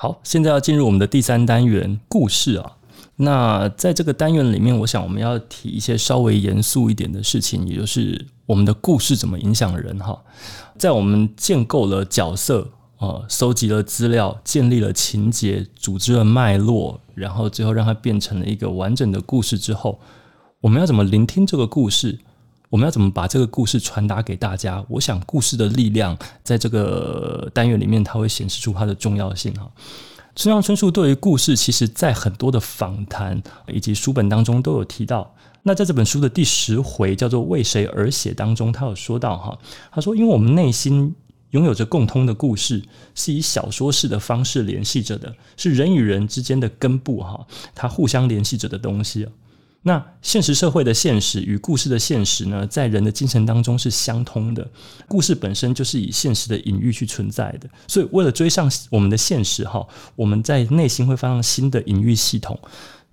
Speaker 2: 好，现在要进入我们的第三单元故事啊。那在这个单元里面，我想我们要提一些稍微严肃一点的事情，也就是我们的故事怎么影响人哈。在我们建构了角色啊，收集了资料，建立了情节，组织了脉络，然后最后让它变成了一个完整的故事之后，我们要怎么聆听这个故事？我们要怎么把这个故事传达给大家？我想故事的力量在这个单元里面，它会显示出它的重要性哈。村上春树对于故事，其实在很多的访谈以及书本当中都有提到。那在这本书的第十回叫做“为谁而写”当中，他有说到哈，他说：“因为我们内心拥有着共通的故事，是以小说式的方式联系着的，是人与人之间的根部哈，它互相联系着的东西。”那现实社会的现实与故事的现实呢，在人的精神当中是相通的。故事本身就是以现实的隐喻去存在的，所以为了追上我们的现实哈，我们在内心会发生新的隐喻系统。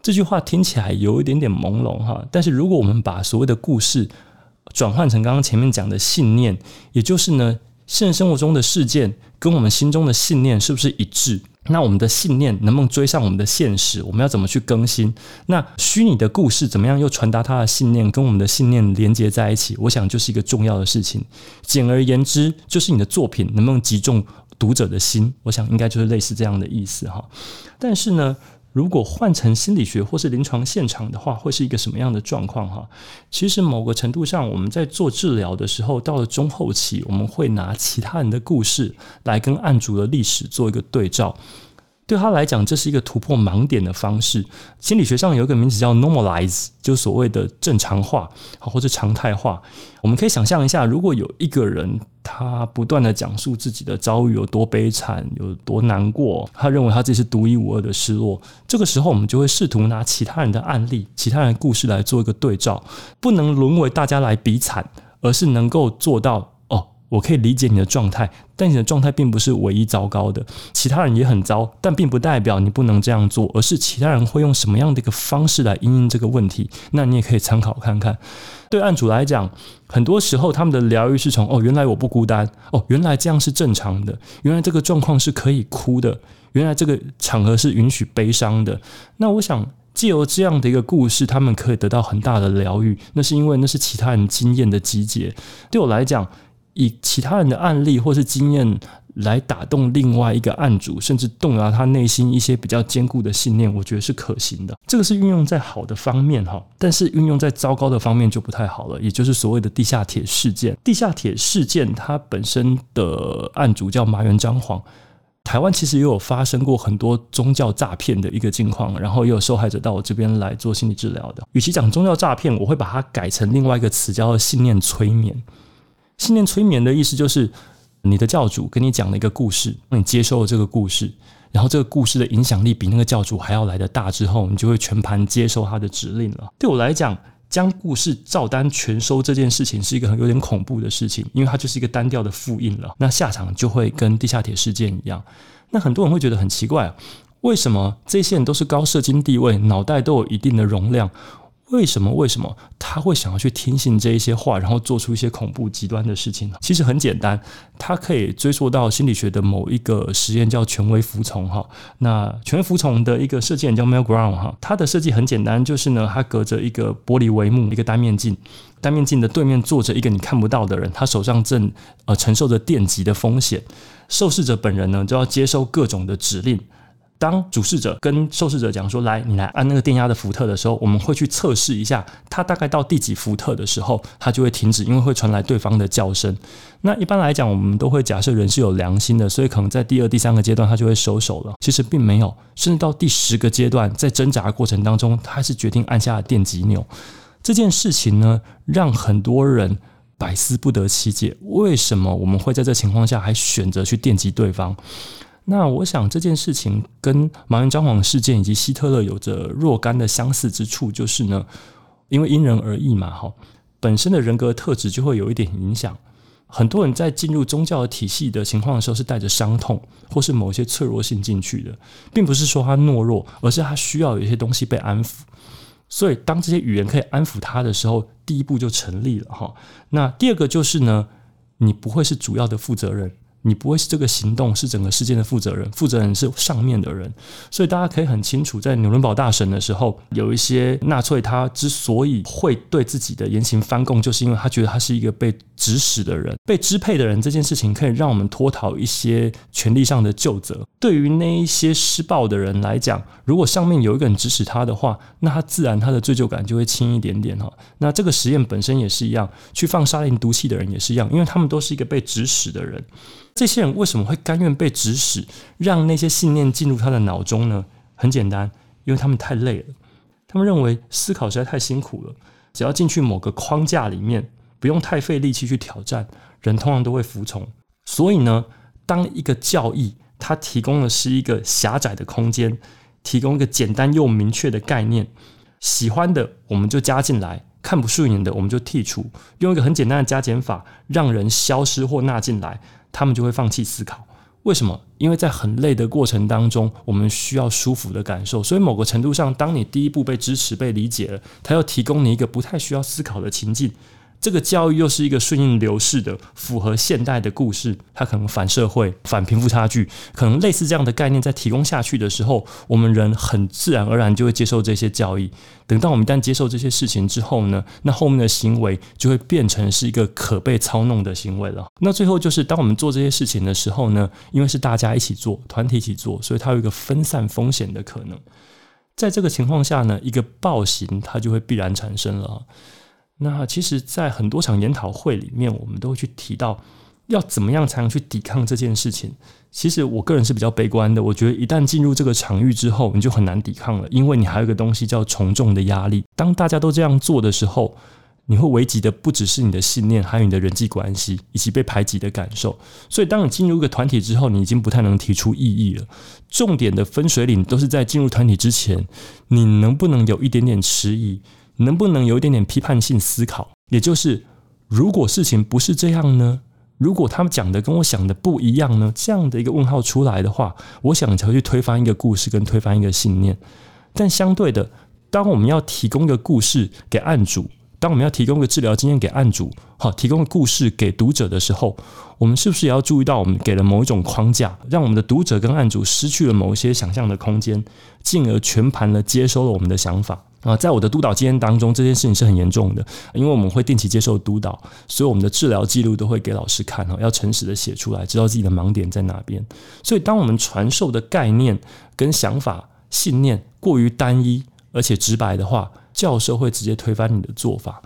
Speaker 2: 这句话听起来有一点点朦胧哈，但是如果我们把所谓的故事转换成刚刚前面讲的信念，也就是呢，现实生活中的事件跟我们心中的信念是不是一致？那我们的信念能不能追上我们的现实？我们要怎么去更新？那虚拟的故事怎么样又传达他的信念，跟我们的信念连接在一起？我想就是一个重要的事情。简而言之，就是你的作品能不能击中读者的心？我想应该就是类似这样的意思哈。但是呢，如果换成心理学或是临床现场的话，会是一个什么样的状况哈？其实某个程度上，我们在做治疗的时候，到了中后期，我们会拿其他人的故事来跟案主的历史做一个对照。对他来讲，这是一个突破盲点的方式。心理学上有一个名词叫 normalize，就所谓的正常化，或者常态化。我们可以想象一下，如果有一个人，他不断地讲述自己的遭遇有多悲惨、有多难过，他认为他自己是独一无二的失落。这个时候，我们就会试图拿其他人的案例、其他人的故事来做一个对照，不能沦为大家来比惨，而是能够做到。我可以理解你的状态，但你的状态并不是唯一糟糕的，其他人也很糟，但并不代表你不能这样做，而是其他人会用什么样的一个方式来因应这个问题，那你也可以参考看看。对案主来讲，很多时候他们的疗愈是从哦，原来我不孤单，哦，原来这样是正常的，原来这个状况是可以哭的，原来这个场合是允许悲伤的。那我想借由这样的一个故事，他们可以得到很大的疗愈，那是因为那是其他人经验的集结。对我来讲。以其他人的案例或是经验来打动另外一个案主，甚至动摇他内心一些比较坚固的信念，我觉得是可行的。这个是运用在好的方面哈，但是运用在糟糕的方面就不太好了。也就是所谓的地下铁事件。地下铁事件它本身的案主叫麻原彰晃，台湾其实也有发生过很多宗教诈骗的一个境况，然后也有受害者到我这边来做心理治疗的。与其讲宗教诈骗，我会把它改成另外一个词，叫做信念催眠。信念催眠的意思就是，你的教主跟你讲了一个故事，你接受了这个故事，然后这个故事的影响力比那个教主还要来得大之后，你就会全盘接受他的指令了。对我来讲，将故事照单全收这件事情是一个很有点恐怖的事情，因为它就是一个单调的复印了。那下场就会跟地下铁事件一样。那很多人会觉得很奇怪，为什么这些人都是高社经地位，脑袋都有一定的容量？为什么？为什么他会想要去听信这一些话，然后做出一些恐怖极端的事情呢？其实很简单，他可以追溯到心理学的某一个实验，叫权威服从哈。那权威服从的一个设计人叫 Milgram 哈，他的设计很简单，就是呢，他隔着一个玻璃帷幕，一个单面镜，单面镜的对面坐着一个你看不到的人，他手上正呃承受着电击的风险，受试者本人呢就要接收各种的指令。当主事者跟受试者讲说：“来，你来按那个电压的伏特的时候，我们会去测试一下，它大概到第几伏特的时候，它就会停止，因为会传来对方的叫声。那一般来讲，我们都会假设人是有良心的，所以可能在第二、第三个阶段，他就会收手了。其实并没有，甚至到第十个阶段，在挣扎的过程当中，他还是决定按下了电极钮。这件事情呢，让很多人百思不得其解：为什么我们会在这情况下还选择去电击对方？”那我想这件事情跟麻原彰晃事件以及希特勒有着若干的相似之处，就是呢，因为因人而异嘛，哈，本身的人格特质就会有一点影响。很多人在进入宗教的体系的情况的时候，是带着伤痛或是某些脆弱性进去的，并不是说他懦弱，而是他需要有一些东西被安抚。所以，当这些语言可以安抚他的时候，第一步就成立了，哈。那第二个就是呢，你不会是主要的负责人。你不会是这个行动是整个事件的负责人，负责人是上面的人，所以大家可以很清楚，在纽伦堡大审的时候，有一些纳粹他之所以会对自己的言行翻供，就是因为他觉得他是一个被指使的人、被支配的人。这件事情可以让我们脱逃一些权力上的旧责。对于那一些施暴的人来讲，如果上面有一个人指使他的话，那他自然他的罪疚感就会轻一点点哈。那这个实验本身也是一样，去放沙林毒气的人也是一样，因为他们都是一个被指使的人。这些人为什么会甘愿被指使，让那些信念进入他的脑中呢？很简单，因为他们太累了。他们认为思考实在太辛苦了，只要进去某个框架里面，不用太费力气去挑战，人通常都会服从。所以呢，当一个教义它提供的是一个狭窄的空间，提供一个简单又明确的概念，喜欢的我们就加进来。看不顺眼的，我们就剔除，用一个很简单的加减法，让人消失或纳进来，他们就会放弃思考。为什么？因为在很累的过程当中，我们需要舒服的感受。所以某个程度上，当你第一步被支持、被理解了，他又提供你一个不太需要思考的情境，这个教育又是一个顺应流逝的、符合现代的故事，它可能反社会、反贫富差距，可能类似这样的概念在提供下去的时候，我们人很自然而然就会接受这些教育。等到我们一旦接受这些事情之后呢，那后面的行为就会变成是一个可被操弄的行为了。那最后就是当我们做这些事情的时候呢，因为是大家一起做、团体一起做，所以它有一个分散风险的可能。在这个情况下呢，一个暴行它就会必然产生了。那其实，在很多场研讨会里面，我们都会去提到，要怎么样才能去抵抗这件事情。其实，我个人是比较悲观的。我觉得，一旦进入这个场域之后，你就很难抵抗了，因为你还有一个东西叫从众的压力。当大家都这样做的时候，你会危及的不只是你的信念，还有你的人际关系以及被排挤的感受。所以，当你进入一个团体之后，你已经不太能提出异议了。重点的分水岭都是在进入团体之前，你能不能有一点点迟疑？能不能有一点点批判性思考？也就是，如果事情不是这样呢？如果他们讲的跟我想的不一样呢？这样的一个问号出来的话，我想才会去推翻一个故事跟推翻一个信念。但相对的，当我们要提供一个故事给案主，当我们要提供一个治疗经验给案主，好，提供个故事给读者的时候，我们是不是也要注意到，我们给了某一种框架，让我们的读者跟案主失去了某一些想象的空间，进而全盘的接收了我们的想法？啊，在我的督导经验当中，这件事情是很严重的，因为我们会定期接受督导，所以我们的治疗记录都会给老师看哈，要诚实的写出来，知道自己的盲点在哪边。所以，当我们传授的概念跟想法、信念过于单一而且直白的话，教授会直接推翻你的做法。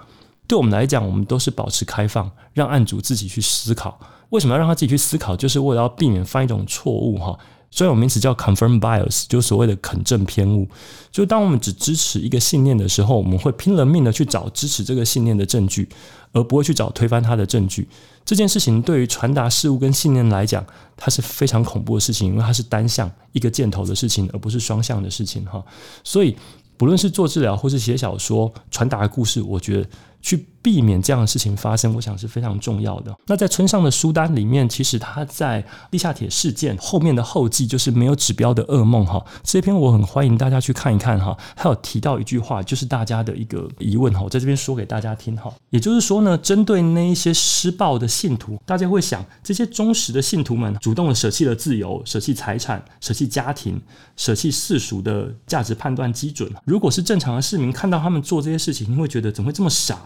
Speaker 2: 对我们来讲，我们都是保持开放，让案主自己去思考。为什么要让他自己去思考？就是为了要避免犯一种错误哈。专有名词叫 confirm bias，就所谓的肯正偏误。就当我们只支持一个信念的时候，我们会拼了命的去找支持这个信念的证据，而不会去找推翻它的证据。这件事情对于传达事物跟信念来讲，它是非常恐怖的事情，因为它是单向一个箭头的事情，而不是双向的事情哈。所以，不论是做治疗或是写小说、传达故事，我觉得。去避免这样的事情发生，我想是非常重要的。那在村上的书单里面，其实他在地下铁事件后面的后记就是没有指标的噩梦哈。这篇我很欢迎大家去看一看哈。还有提到一句话，就是大家的一个疑问哈，我在这边说给大家听哈。也就是说呢，针对那一些施暴的信徒，大家会想，这些忠实的信徒们主动的舍弃了自由，舍弃财产，舍弃家庭，舍弃世俗的价值判断基准。如果是正常的市民看到他们做这些事情，你会觉得怎么会这么傻？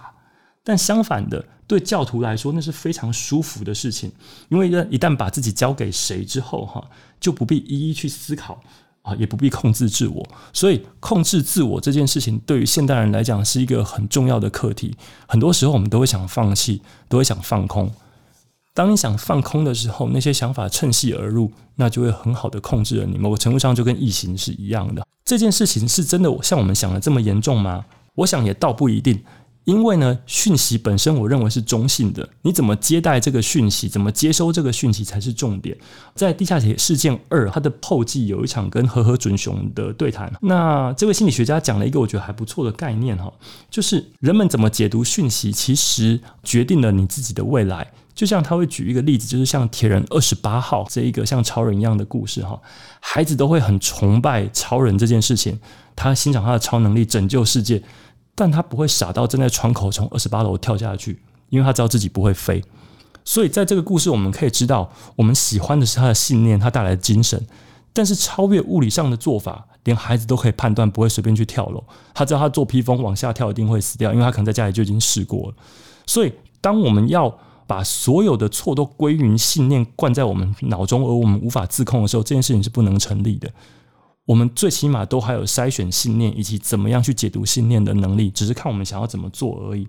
Speaker 2: 但相反的，对教徒来说，那是非常舒服的事情，因为一旦把自己交给谁之后，哈，就不必一一去思考啊，也不必控制自我。所以，控制自我这件事情，对于现代人来讲，是一个很重要的课题。很多时候，我们都会想放弃，都会想放空。当你想放空的时候，那些想法趁隙而入，那就会很好的控制了你。某个程度上，就跟异形是一样的。这件事情是真的像我们想的这么严重吗？我想也倒不一定。因为呢，讯息本身我认为是中性的，你怎么接待这个讯息，怎么接收这个讯息才是重点。在《地下铁事件二》它的后记有一场跟和和准雄的对谈，那这位心理学家讲了一个我觉得还不错的概念哈，就是人们怎么解读讯息，其实决定了你自己的未来。就像他会举一个例子，就是像铁人二十八号这一个像超人一样的故事哈，孩子都会很崇拜超人这件事情，他欣赏他的超能力，拯救世界。但他不会傻到站在窗口从二十八楼跳下去，因为他知道自己不会飞。所以在这个故事，我们可以知道，我们喜欢的是他的信念，他带来的精神。但是超越物理上的做法，连孩子都可以判断，不会随便去跳楼。他知道他做披风往下跳一定会死掉，因为他可能在家里就已经试过了。所以，当我们要把所有的错都归于信念灌在我们脑中，而我们无法自控的时候，这件事情是不能成立的。我们最起码都还有筛选信念以及怎么样去解读信念的能力，只是看我们想要怎么做而已。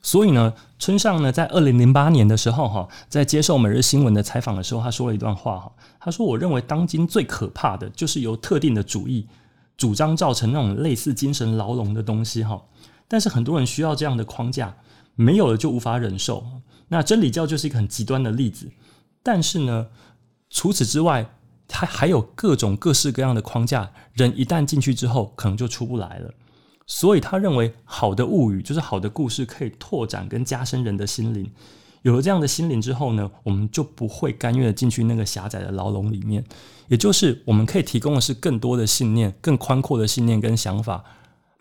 Speaker 2: 所以呢，村上呢，在二零零八年的时候，哈，在接受每日新闻的采访的时候，他说了一段话，哈，他说：“我认为当今最可怕的就是由特定的主义主张造成那种类似精神牢笼的东西，哈。但是很多人需要这样的框架，没有了就无法忍受。那真理教就是一个很极端的例子。但是呢，除此之外。”他还有各种各式各样的框架，人一旦进去之后，可能就出不来了。所以他认为，好的物语就是好的故事，可以拓展跟加深人的心灵。有了这样的心灵之后呢，我们就不会甘愿的进去那个狭窄的牢笼里面。也就是我们可以提供的是更多的信念、更宽阔的信念跟想法，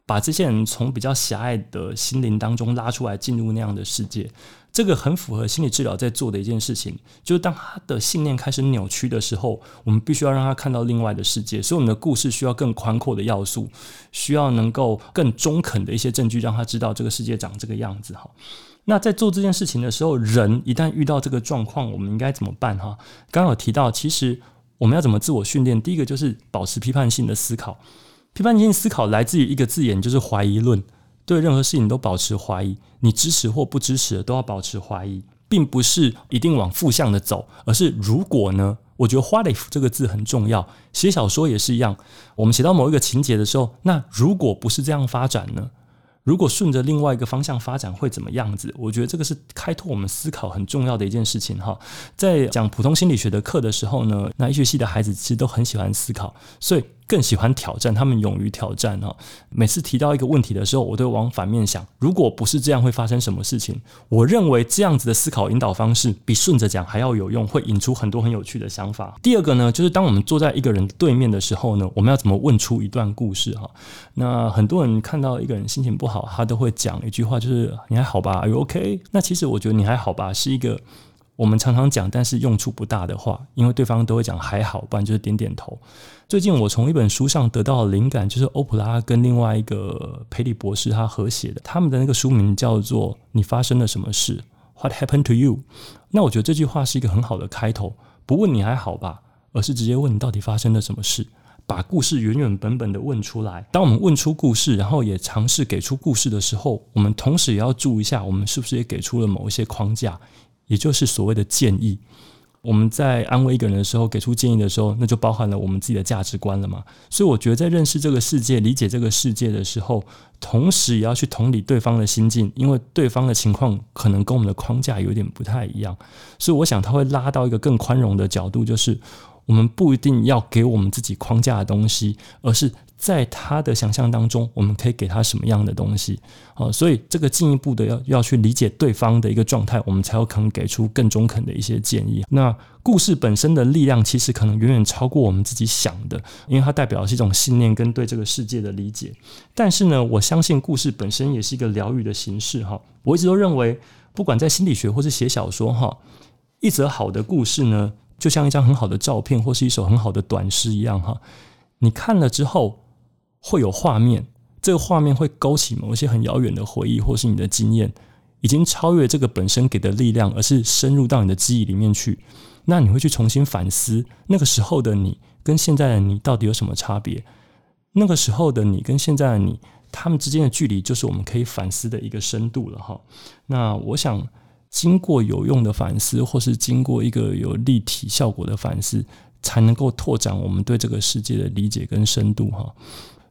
Speaker 2: 把这些人从比较狭隘的心灵当中拉出来，进入那样的世界。这个很符合心理治疗在做的一件事情，就是当他的信念开始扭曲的时候，我们必须要让他看到另外的世界。所以我们的故事需要更宽阔的要素，需要能够更中肯的一些证据，让他知道这个世界长这个样子。哈，那在做这件事情的时候，人一旦遇到这个状况，我们应该怎么办？哈，刚刚有提到，其实我们要怎么自我训练？第一个就是保持批判性的思考，批判性思考来自于一个字眼，就是怀疑论。对任何事情都保持怀疑，你支持或不支持的都要保持怀疑，并不是一定往负向的走，而是如果呢？我觉得 “what if” 这个字很重要，写小说也是一样。我们写到某一个情节的时候，那如果不是这样发展呢？如果顺着另外一个方向发展会怎么样子？我觉得这个是开拓我们思考很重要的一件事情哈。在讲普通心理学的课的时候呢，那医学系的孩子其实都很喜欢思考，所以更喜欢挑战，他们勇于挑战哈。每次提到一个问题的时候，我都往反面想，如果不是这样会发生什么事情？我认为这样子的思考引导方式比顺着讲还要有用，会引出很多很有趣的想法。第二个呢，就是当我们坐在一个人对面的时候呢，我们要怎么问出一段故事哈？那很多人看到一个人心情不好。他都会讲一句话，就是“你还好吧？Are you OK？” 那其实我觉得“你还好吧”是一个我们常常讲，但是用处不大的话，因为对方都会讲“还好”，不然就是点点头。最近我从一本书上得到灵感，就是欧普拉跟另外一个培里博士他合写的，他们的那个书名叫做《你发生了什么事》（What happened to you？）。那我觉得这句话是一个很好的开头，不问你还好吧，而是直接问你到底发生了什么事。把故事原原本本的问出来。当我们问出故事，然后也尝试给出故事的时候，我们同时也要注意一下，我们是不是也给出了某一些框架，也就是所谓的建议。我们在安慰一个人的时候，给出建议的时候，那就包含了我们自己的价值观了嘛。所以我觉得，在认识这个世界、理解这个世界的时候，同时也要去同理对方的心境，因为对方的情况可能跟我们的框架有点不太一样。所以我想，他会拉到一个更宽容的角度，就是。我们不一定要给我们自己框架的东西，而是在他的想象当中，我们可以给他什么样的东西。好，所以这个进一步的要要去理解对方的一个状态，我们才有可能给出更中肯的一些建议。那故事本身的力量，其实可能远远超过我们自己想的，因为它代表的是一种信念跟对这个世界的理解。但是呢，我相信故事本身也是一个疗愈的形式。哈，我一直都认为，不管在心理学或是写小说，哈，一则好的故事呢。就像一张很好的照片，或是一首很好的短诗一样，哈，你看了之后会有画面，这个画面会勾起某一些很遥远的回忆，或是你的经验，已经超越这个本身给的力量，而是深入到你的记忆里面去。那你会去重新反思那个时候的你跟现在的你到底有什么差别？那个时候的你跟现在的你，他们之间的距离，就是我们可以反思的一个深度了，哈。那我想。经过有用的反思，或是经过一个有立体效果的反思，才能够拓展我们对这个世界的理解跟深度哈。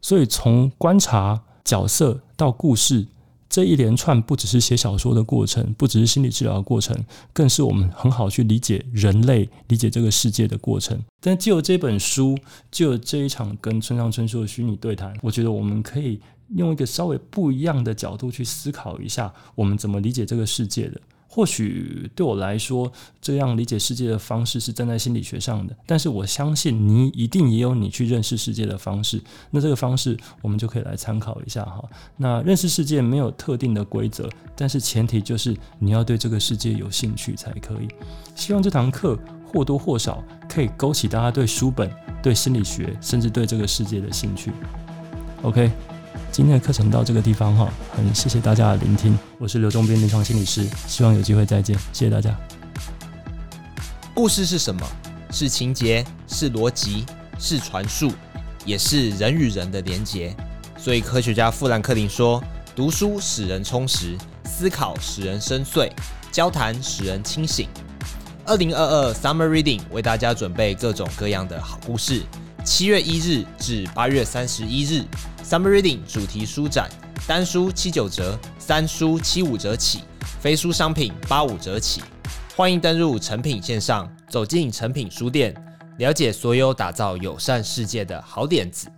Speaker 2: 所以从观察角色到故事这一连串，不只是写小说的过程，不只是心理治疗的过程，更是我们很好去理解人类、理解这个世界的过程。但就这本书，就这一场跟村上春树的虚拟对谈，我觉得我们可以用一个稍微不一样的角度去思考一下，我们怎么理解这个世界的。或许对我来说，这样理解世界的方式是站在心理学上的，但是我相信你一定也有你去认识世界的方式。那这个方式，我们就可以来参考一下哈。那认识世界没有特定的规则，但是前提就是你要对这个世界有兴趣才可以。希望这堂课或多或少可以勾起大家对书本、对心理学，甚至对这个世界的兴趣。OK。今天的课程到这个地方哈，很谢谢大家的聆听，我是刘忠斌临床心理师，希望有机会再见，谢谢大家。
Speaker 1: 故事是什么？是情节，是逻辑，是传述，也是人与人的连结。所以科学家富兰克林说：“读书使人充实，思考使人深邃，交谈使人清醒。”二零二二 Summer Reading 为大家准备各种各样的好故事，七月一日至八月三十一日。Summer Reading 主题书展，单书七九折，三书七五折起，非书商品八五折起。欢迎登入成品线上，走进成品书店，了解所有打造友善世界的好点子。